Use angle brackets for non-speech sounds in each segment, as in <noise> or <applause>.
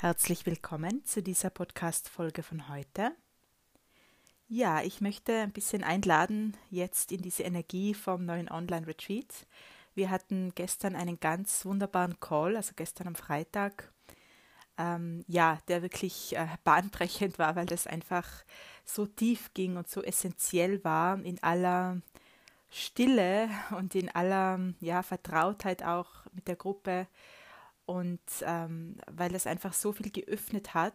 Herzlich willkommen zu dieser Podcast-Folge von heute. Ja, ich möchte ein bisschen einladen jetzt in diese Energie vom neuen Online-Retreat. Wir hatten gestern einen ganz wunderbaren Call, also gestern am Freitag, ähm, ja, der wirklich äh, bahnbrechend war, weil das einfach so tief ging und so essentiell war in aller Stille und in aller ja, Vertrautheit auch mit der Gruppe und ähm, weil es einfach so viel geöffnet hat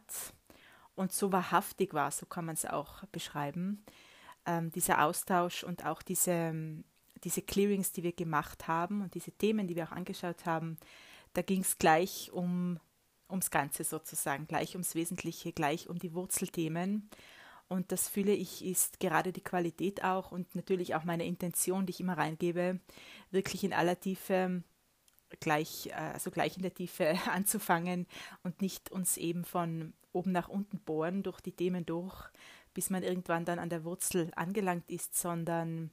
und so wahrhaftig war, so kann man es auch beschreiben, ähm, dieser Austausch und auch diese, diese Clearings, die wir gemacht haben und diese Themen, die wir auch angeschaut haben, da ging es gleich um, ums Ganze sozusagen, gleich ums Wesentliche, gleich um die Wurzelthemen. Und das fühle ich, ist gerade die Qualität auch und natürlich auch meine Intention, die ich immer reingebe, wirklich in aller Tiefe gleich, also gleich in der Tiefe <laughs> anzufangen und nicht uns eben von oben nach unten bohren durch die Themen durch, bis man irgendwann dann an der Wurzel angelangt ist, sondern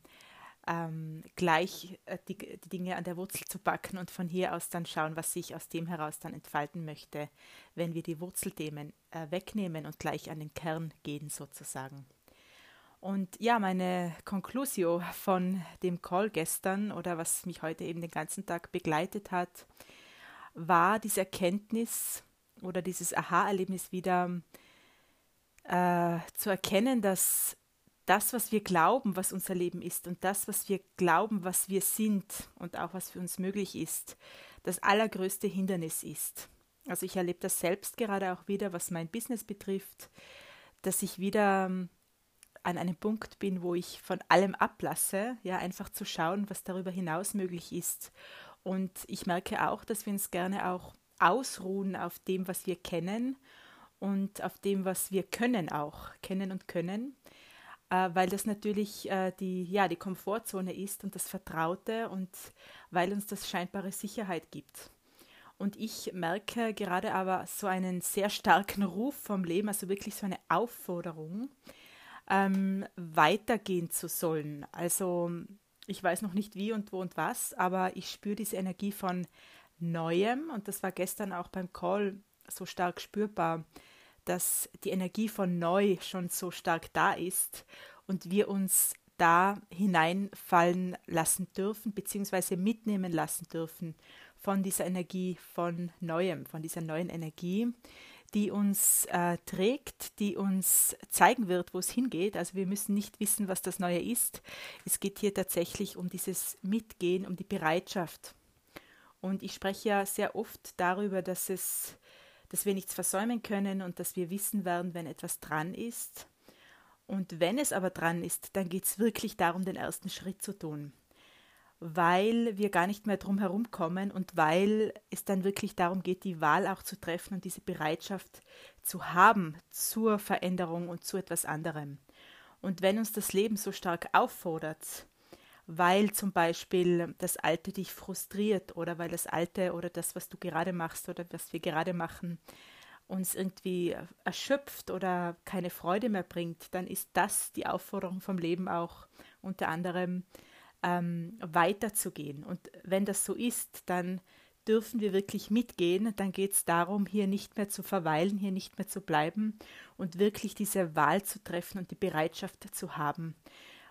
ähm, gleich äh, die, die, Dinge an der Wurzel zu packen und von hier aus dann schauen, was sich aus dem heraus dann entfalten möchte, wenn wir die Wurzelthemen äh, wegnehmen und gleich an den Kern gehen sozusagen. Und ja, meine Conclusio von dem Call gestern oder was mich heute eben den ganzen Tag begleitet hat, war diese Erkenntnis oder dieses Aha-Erlebnis wieder äh, zu erkennen, dass das, was wir glauben, was unser Leben ist und das, was wir glauben, was wir sind und auch was für uns möglich ist, das allergrößte Hindernis ist. Also ich erlebe das selbst gerade auch wieder, was mein Business betrifft, dass ich wieder an einem Punkt bin, wo ich von allem ablasse, ja, einfach zu schauen, was darüber hinaus möglich ist. Und ich merke auch, dass wir uns gerne auch ausruhen auf dem, was wir kennen und auf dem, was wir können auch, kennen und können, äh, weil das natürlich äh, die, ja, die Komfortzone ist und das Vertraute und weil uns das scheinbare Sicherheit gibt. Und ich merke gerade aber so einen sehr starken Ruf vom Leben, also wirklich so eine Aufforderung, ähm, weitergehen zu sollen. Also ich weiß noch nicht wie und wo und was, aber ich spüre diese Energie von Neuem und das war gestern auch beim Call so stark spürbar, dass die Energie von Neu schon so stark da ist und wir uns da hineinfallen lassen dürfen, beziehungsweise mitnehmen lassen dürfen von dieser Energie von Neuem, von dieser neuen Energie, die uns äh, trägt, die uns zeigen wird, wo es hingeht. Also wir müssen nicht wissen, was das Neue ist. Es geht hier tatsächlich um dieses Mitgehen, um die Bereitschaft. Und ich spreche ja sehr oft darüber, dass es, dass wir nichts versäumen können und dass wir wissen werden, wenn etwas dran ist. Und wenn es aber dran ist, dann geht es wirklich darum, den ersten Schritt zu tun weil wir gar nicht mehr drum herum kommen und weil es dann wirklich darum geht, die Wahl auch zu treffen und diese Bereitschaft zu haben zur Veränderung und zu etwas anderem. Und wenn uns das Leben so stark auffordert, weil zum Beispiel das Alte dich frustriert oder weil das Alte oder das, was du gerade machst oder was wir gerade machen, uns irgendwie erschöpft oder keine Freude mehr bringt, dann ist das die Aufforderung vom Leben auch unter anderem, ähm, weiterzugehen. Und wenn das so ist, dann dürfen wir wirklich mitgehen. Dann geht es darum, hier nicht mehr zu verweilen, hier nicht mehr zu bleiben und wirklich diese Wahl zu treffen und die Bereitschaft zu haben.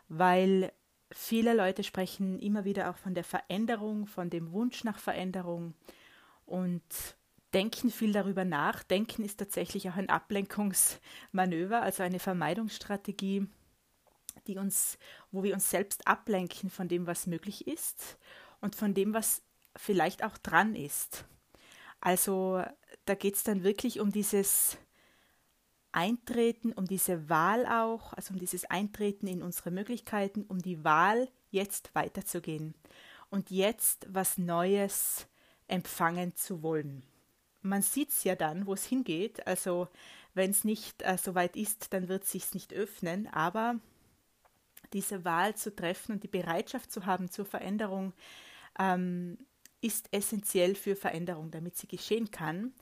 Weil viele Leute sprechen immer wieder auch von der Veränderung, von dem Wunsch nach Veränderung und denken viel darüber nach. Denken ist tatsächlich auch ein Ablenkungsmanöver, also eine Vermeidungsstrategie die uns, wo wir uns selbst ablenken von dem, was möglich ist und von dem, was vielleicht auch dran ist. Also da geht es dann wirklich um dieses Eintreten, um diese Wahl auch, also um dieses Eintreten in unsere Möglichkeiten, um die Wahl, jetzt weiterzugehen und jetzt was Neues empfangen zu wollen. Man sieht es ja dann, wo es hingeht. Also wenn es nicht äh, so weit ist, dann wird es sich nicht öffnen. Aber diese Wahl zu treffen und die Bereitschaft zu haben zur Veränderung ähm, ist essentiell für Veränderung, damit sie geschehen kann.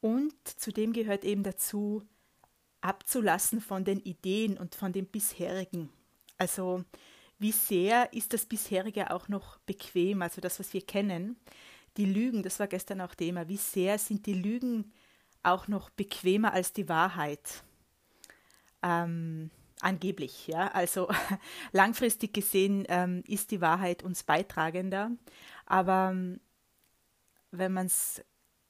Und zudem gehört eben dazu, abzulassen von den Ideen und von dem bisherigen. Also wie sehr ist das bisherige auch noch bequem, also das, was wir kennen. Die Lügen, das war gestern auch Thema, wie sehr sind die Lügen auch noch bequemer als die Wahrheit. Ähm, angeblich, ja. Also <laughs> langfristig gesehen ähm, ist die Wahrheit uns beitragender. Aber ähm, wenn man es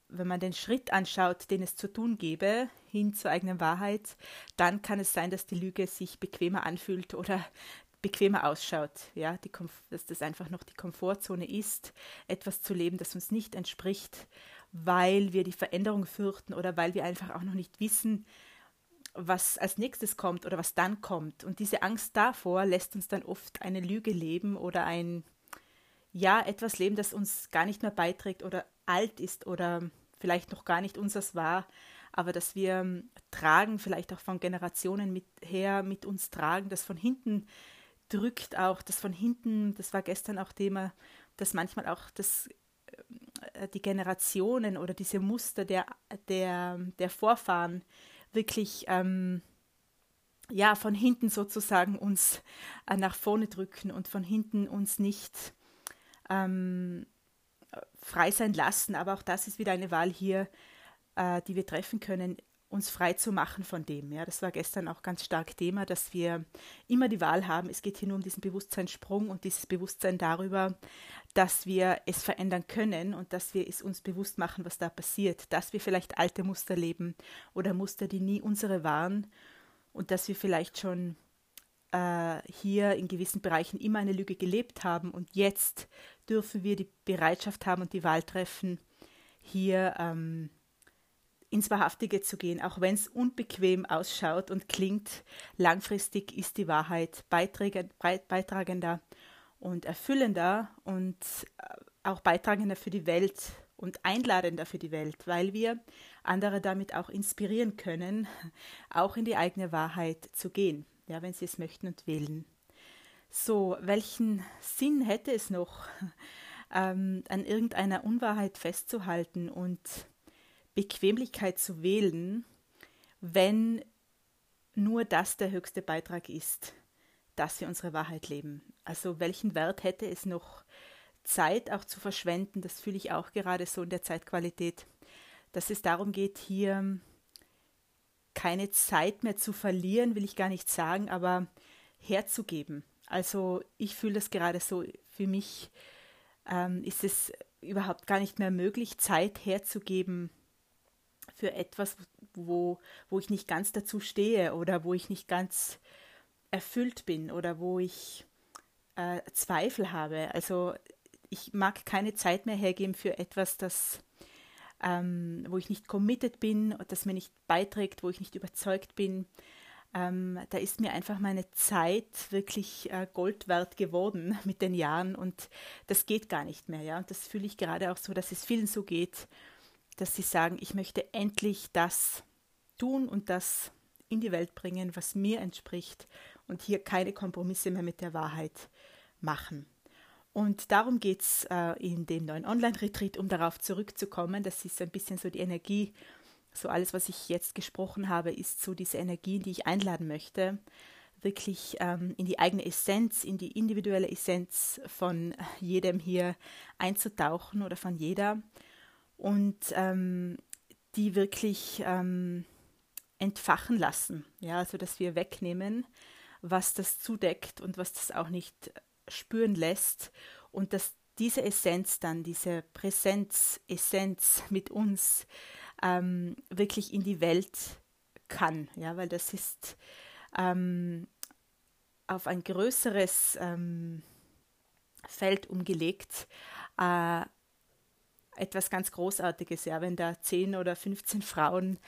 wenn man den Schritt anschaut, den es zu tun gäbe, hin zur eigenen Wahrheit, dann kann es sein, dass die Lüge sich bequemer anfühlt oder <laughs> bequemer ausschaut. Ja, die, dass das einfach noch die Komfortzone ist, etwas zu leben, das uns nicht entspricht, weil wir die Veränderung fürchten oder weil wir einfach auch noch nicht wissen, was als nächstes kommt oder was dann kommt. Und diese Angst davor lässt uns dann oft eine Lüge leben oder ein, ja, etwas leben, das uns gar nicht mehr beiträgt oder alt ist oder vielleicht noch gar nicht unseres war, aber dass wir tragen, vielleicht auch von Generationen mit, her mit uns tragen, das von hinten drückt auch, das von hinten, das war gestern auch Thema, dass manchmal auch das, äh, die Generationen oder diese Muster der, der, der Vorfahren wirklich ähm, ja, von hinten sozusagen uns äh, nach vorne drücken und von hinten uns nicht ähm, frei sein lassen. Aber auch das ist wieder eine Wahl hier, äh, die wir treffen können, uns frei zu machen von dem. Ja, das war gestern auch ganz stark Thema, dass wir immer die Wahl haben. Es geht hier nur um diesen Bewusstseinssprung und dieses Bewusstsein darüber, dass wir es verändern können und dass wir es uns bewusst machen, was da passiert, dass wir vielleicht alte Muster leben oder Muster, die nie unsere waren und dass wir vielleicht schon äh, hier in gewissen Bereichen immer eine Lüge gelebt haben und jetzt dürfen wir die Bereitschaft haben und die Wahl treffen, hier ähm, ins Wahrhaftige zu gehen, auch wenn es unbequem ausschaut und klingt. Langfristig ist die Wahrheit beitragender und erfüllender und äh, auch beitragender für die Welt und einladender für die Welt, weil wir andere damit auch inspirieren können, auch in die eigene Wahrheit zu gehen, ja, wenn sie es möchten und wählen. So, welchen Sinn hätte es noch, ähm, an irgendeiner Unwahrheit festzuhalten und Bequemlichkeit zu wählen, wenn nur das der höchste Beitrag ist, dass wir unsere Wahrheit leben? Also welchen Wert hätte es noch, Zeit auch zu verschwenden? Das fühle ich auch gerade so in der Zeitqualität, dass es darum geht, hier keine Zeit mehr zu verlieren, will ich gar nicht sagen, aber herzugeben, also ich fühle das gerade so, für mich ähm, ist es überhaupt gar nicht mehr möglich, Zeit herzugeben für etwas, wo, wo ich nicht ganz dazu stehe oder wo ich nicht ganz erfüllt bin oder wo ich äh, Zweifel habe. Also ich mag keine Zeit mehr hergeben für etwas, das, ähm, wo ich nicht committed bin, das mir nicht beiträgt, wo ich nicht überzeugt bin, ähm, da ist mir einfach meine Zeit wirklich äh, Gold wert geworden <laughs> mit den Jahren und das geht gar nicht mehr. Ja? Und das fühle ich gerade auch so, dass es vielen so geht, dass sie sagen, ich möchte endlich das tun und das in die Welt bringen, was mir entspricht und hier keine Kompromisse mehr mit der Wahrheit machen. Und darum geht es äh, in dem neuen Online-Retreat, um darauf zurückzukommen. Das ist ein bisschen so die Energie so alles, was ich jetzt gesprochen habe, ist so diese Energie, die ich einladen möchte, wirklich ähm, in die eigene Essenz, in die individuelle Essenz von jedem hier einzutauchen oder von jeder und ähm, die wirklich ähm, entfachen lassen, ja, also dass wir wegnehmen, was das zudeckt und was das auch nicht spüren lässt und dass diese Essenz dann, diese Präsenz, Essenz mit uns ähm, wirklich in die Welt kann, ja, weil das ist ähm, auf ein größeres ähm, Feld umgelegt. Äh, etwas ganz Großartiges, ja, wenn da 10 oder 15 Frauen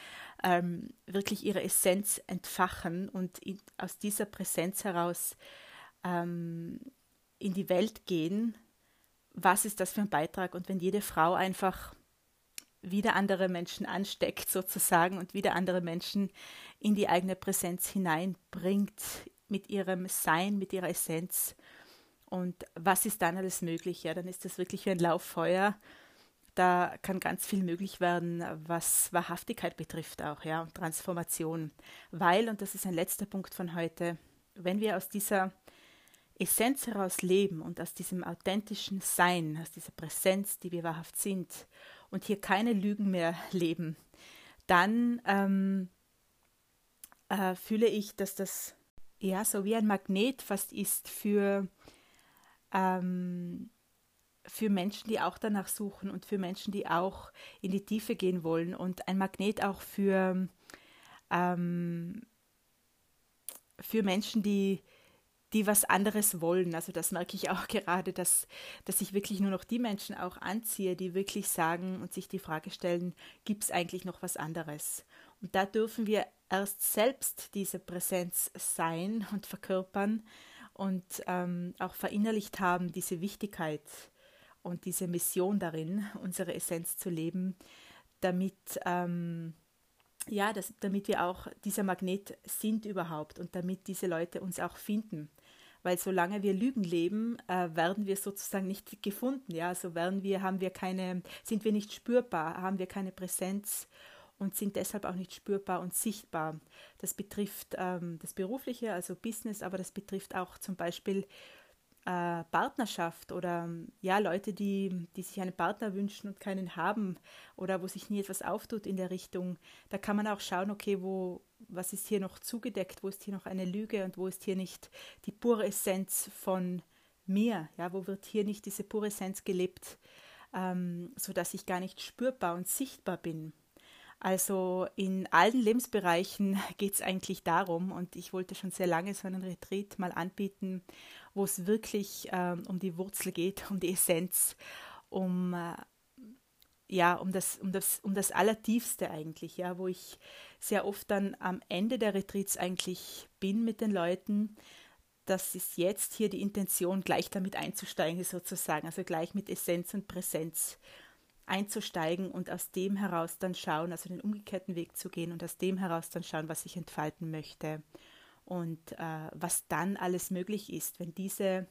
ähm, wirklich ihre Essenz entfachen und in, aus dieser Präsenz heraus ähm, in die Welt gehen, was ist das für ein Beitrag? Und wenn jede Frau einfach wieder andere Menschen ansteckt sozusagen und wieder andere Menschen in die eigene Präsenz hineinbringt mit ihrem Sein, mit ihrer Essenz. Und was ist dann alles möglich? Ja, dann ist das wirklich wie ein Lauffeuer. Da kann ganz viel möglich werden, was Wahrhaftigkeit betrifft auch, ja, und Transformation. Weil, und das ist ein letzter Punkt von heute, wenn wir aus dieser Essenz heraus leben und aus diesem authentischen Sein, aus dieser Präsenz, die wir wahrhaft sind, und hier keine Lügen mehr leben, dann ähm, äh, fühle ich, dass das ja so wie ein Magnet fast ist für, ähm, für Menschen, die auch danach suchen und für Menschen, die auch in die Tiefe gehen wollen und ein Magnet auch für, ähm, für Menschen, die, die was anderes wollen. Also das merke ich auch <laughs> gerade, dass, dass ich wirklich nur noch die Menschen auch anziehe, die wirklich sagen und sich die Frage stellen, gibt es eigentlich noch was anderes? Und da dürfen wir erst selbst diese Präsenz sein und verkörpern und ähm, auch verinnerlicht haben, diese Wichtigkeit und diese Mission darin, unsere Essenz zu leben, damit, ähm, ja, das, damit wir auch dieser Magnet sind überhaupt und damit diese Leute uns auch finden. Weil solange wir Lügen leben, äh, werden wir sozusagen nicht gefunden. Ja, also werden wir, haben wir keine, sind wir nicht spürbar, haben wir keine Präsenz und sind deshalb auch nicht spürbar und sichtbar. Das betrifft ähm, das Berufliche, also Business, aber das betrifft auch zum Beispiel äh, Partnerschaft oder ja, Leute, die, die sich einen Partner wünschen und keinen haben oder wo sich nie etwas auftut in der Richtung. Da kann man auch schauen, okay, wo, was ist hier noch zugedeckt, wo ist hier noch eine Lüge und wo ist hier nicht die pure Essenz von mir, ja, wo wird hier nicht diese pure Essenz gelebt, ähm, sodass ich gar nicht spürbar und sichtbar bin. Also in allen Lebensbereichen <laughs> geht es eigentlich darum, und ich wollte schon sehr lange so einen Retreat mal anbieten, wo es wirklich ähm, um die Wurzel geht, um die Essenz, um äh, ja, um das, um das, um das Allertiefste eigentlich, ja, wo ich sehr oft dann am Ende der Retreats eigentlich bin mit den Leuten. Das ist jetzt hier die Intention, gleich damit einzusteigen, sozusagen, also gleich mit Essenz und Präsenz einzusteigen und aus dem heraus dann schauen, also den umgekehrten Weg zu gehen und aus dem heraus dann schauen, was ich entfalten möchte. Und äh, was dann alles möglich ist, wenn diese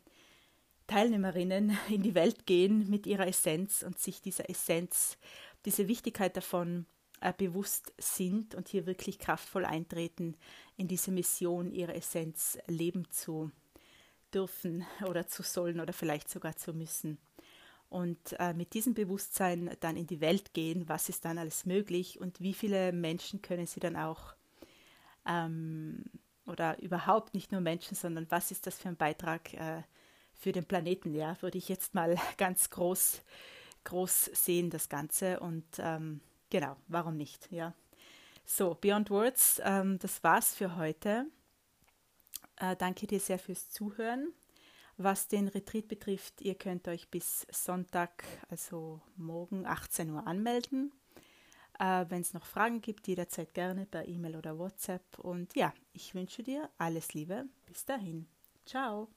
Teilnehmerinnen <laughs> in die Welt gehen mit ihrer Essenz und sich dieser Essenz, diese Wichtigkeit davon äh, bewusst sind und hier wirklich kraftvoll eintreten, in diese Mission ihre Essenz leben zu dürfen oder zu sollen oder vielleicht sogar zu müssen und äh, mit diesem Bewusstsein dann in die Welt gehen, was ist dann alles möglich und wie viele Menschen können sie dann auch ähm, oder überhaupt nicht nur Menschen, sondern was ist das für ein Beitrag äh, für den Planeten, ja, würde ich jetzt mal <laughs> ganz groß, groß sehen, das Ganze und ähm, genau, warum nicht, ja. So, Beyond Words, ähm, das war's für heute. Äh, danke dir sehr fürs Zuhören. Was den Retreat betrifft, ihr könnt euch bis Sonntag, also morgen 18 Uhr anmelden. Äh, Wenn es noch Fragen gibt, jederzeit gerne per E-Mail oder WhatsApp. Und ja, ich wünsche dir alles Liebe. Bis dahin. Ciao.